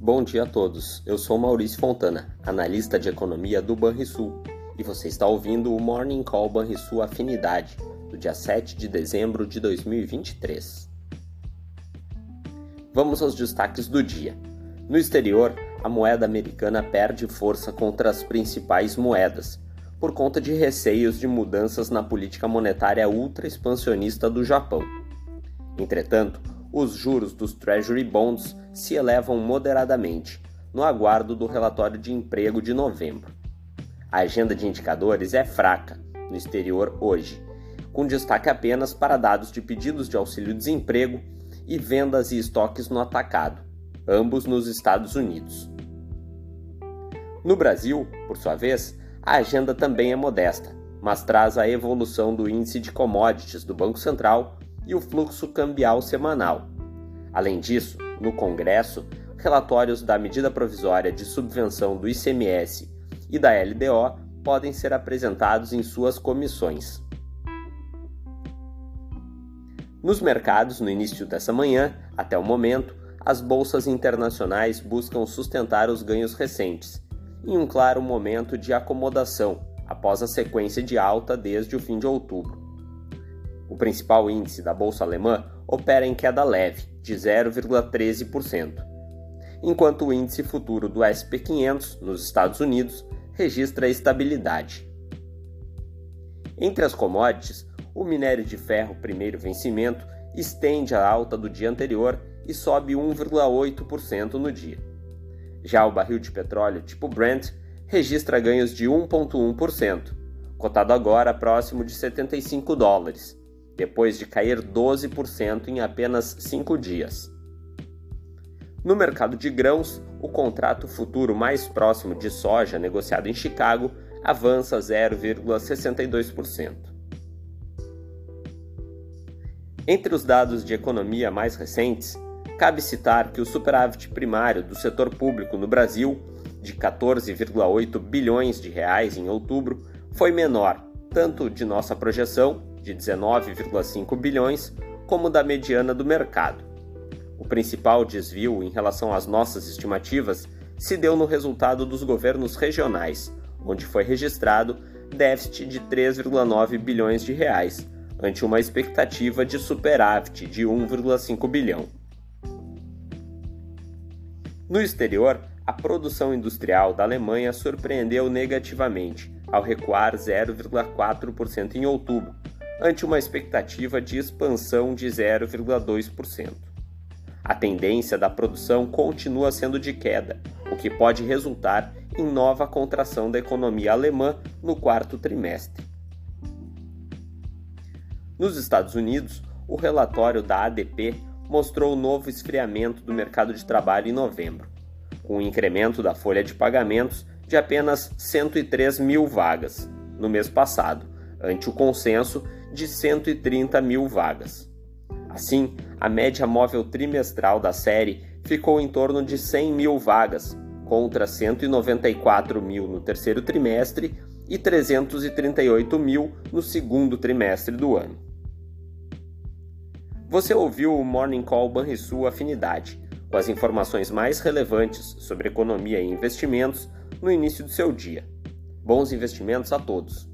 Bom dia a todos. Eu sou Maurício Fontana, analista de economia do Banrisul, e você está ouvindo o Morning Call Banrisul Afinidade, do dia 7 de dezembro de 2023. Vamos aos destaques do dia. No exterior, a moeda americana perde força contra as principais moedas, por conta de receios de mudanças na política monetária ultra expansionista do Japão. Entretanto, os juros dos Treasury Bonds se elevam moderadamente, no aguardo do relatório de emprego de novembro. A agenda de indicadores é fraca no exterior hoje, com destaque apenas para dados de pedidos de auxílio-desemprego e vendas e estoques no atacado, ambos nos Estados Unidos. No Brasil, por sua vez, a agenda também é modesta, mas traz a evolução do índice de commodities do Banco Central e o fluxo cambial semanal. Além disso, no Congresso, relatórios da medida provisória de subvenção do ICMS e da LDO podem ser apresentados em suas comissões. Nos mercados, no início dessa manhã, até o momento, as bolsas internacionais buscam sustentar os ganhos recentes, em um claro momento de acomodação após a sequência de alta desde o fim de outubro. Principal índice da bolsa alemã opera em queda leve, de 0,13%, enquanto o índice futuro do SP500 nos Estados Unidos registra estabilidade. Entre as commodities, o minério de ferro primeiro vencimento estende a alta do dia anterior e sobe 1,8% no dia. Já o barril de petróleo tipo Brent registra ganhos de 1,1%, cotado agora próximo de 75 dólares, depois de cair 12% em apenas 5 dias. No mercado de grãos, o contrato futuro mais próximo de soja negociado em Chicago avança 0,62%. Entre os dados de economia mais recentes, cabe citar que o superávit primário do setor público no Brasil, de 14,8 bilhões de reais em outubro, foi menor tanto de nossa projeção de 19,5 bilhões, como da mediana do mercado. O principal desvio em relação às nossas estimativas se deu no resultado dos governos regionais, onde foi registrado déficit de 3,9 bilhões de reais, ante uma expectativa de superávit de 1,5 bilhão. No exterior, a produção industrial da Alemanha surpreendeu negativamente, ao recuar 0,4% em outubro, ante uma expectativa de expansão de 0,2%. A tendência da produção continua sendo de queda, o que pode resultar em nova contração da economia alemã no quarto trimestre. Nos Estados Unidos, o relatório da ADP mostrou o novo esfriamento do mercado de trabalho em novembro, com um incremento da folha de pagamentos de apenas 103 mil vagas no mês passado, ante o consenso de 130 mil vagas. Assim, a média móvel trimestral da série ficou em torno de 100 mil vagas, contra 194 mil no terceiro trimestre e 338 mil no segundo trimestre do ano. Você ouviu o Morning Call Banrisul Afinidade, com as informações mais relevantes sobre economia e investimentos no início do seu dia. Bons investimentos a todos!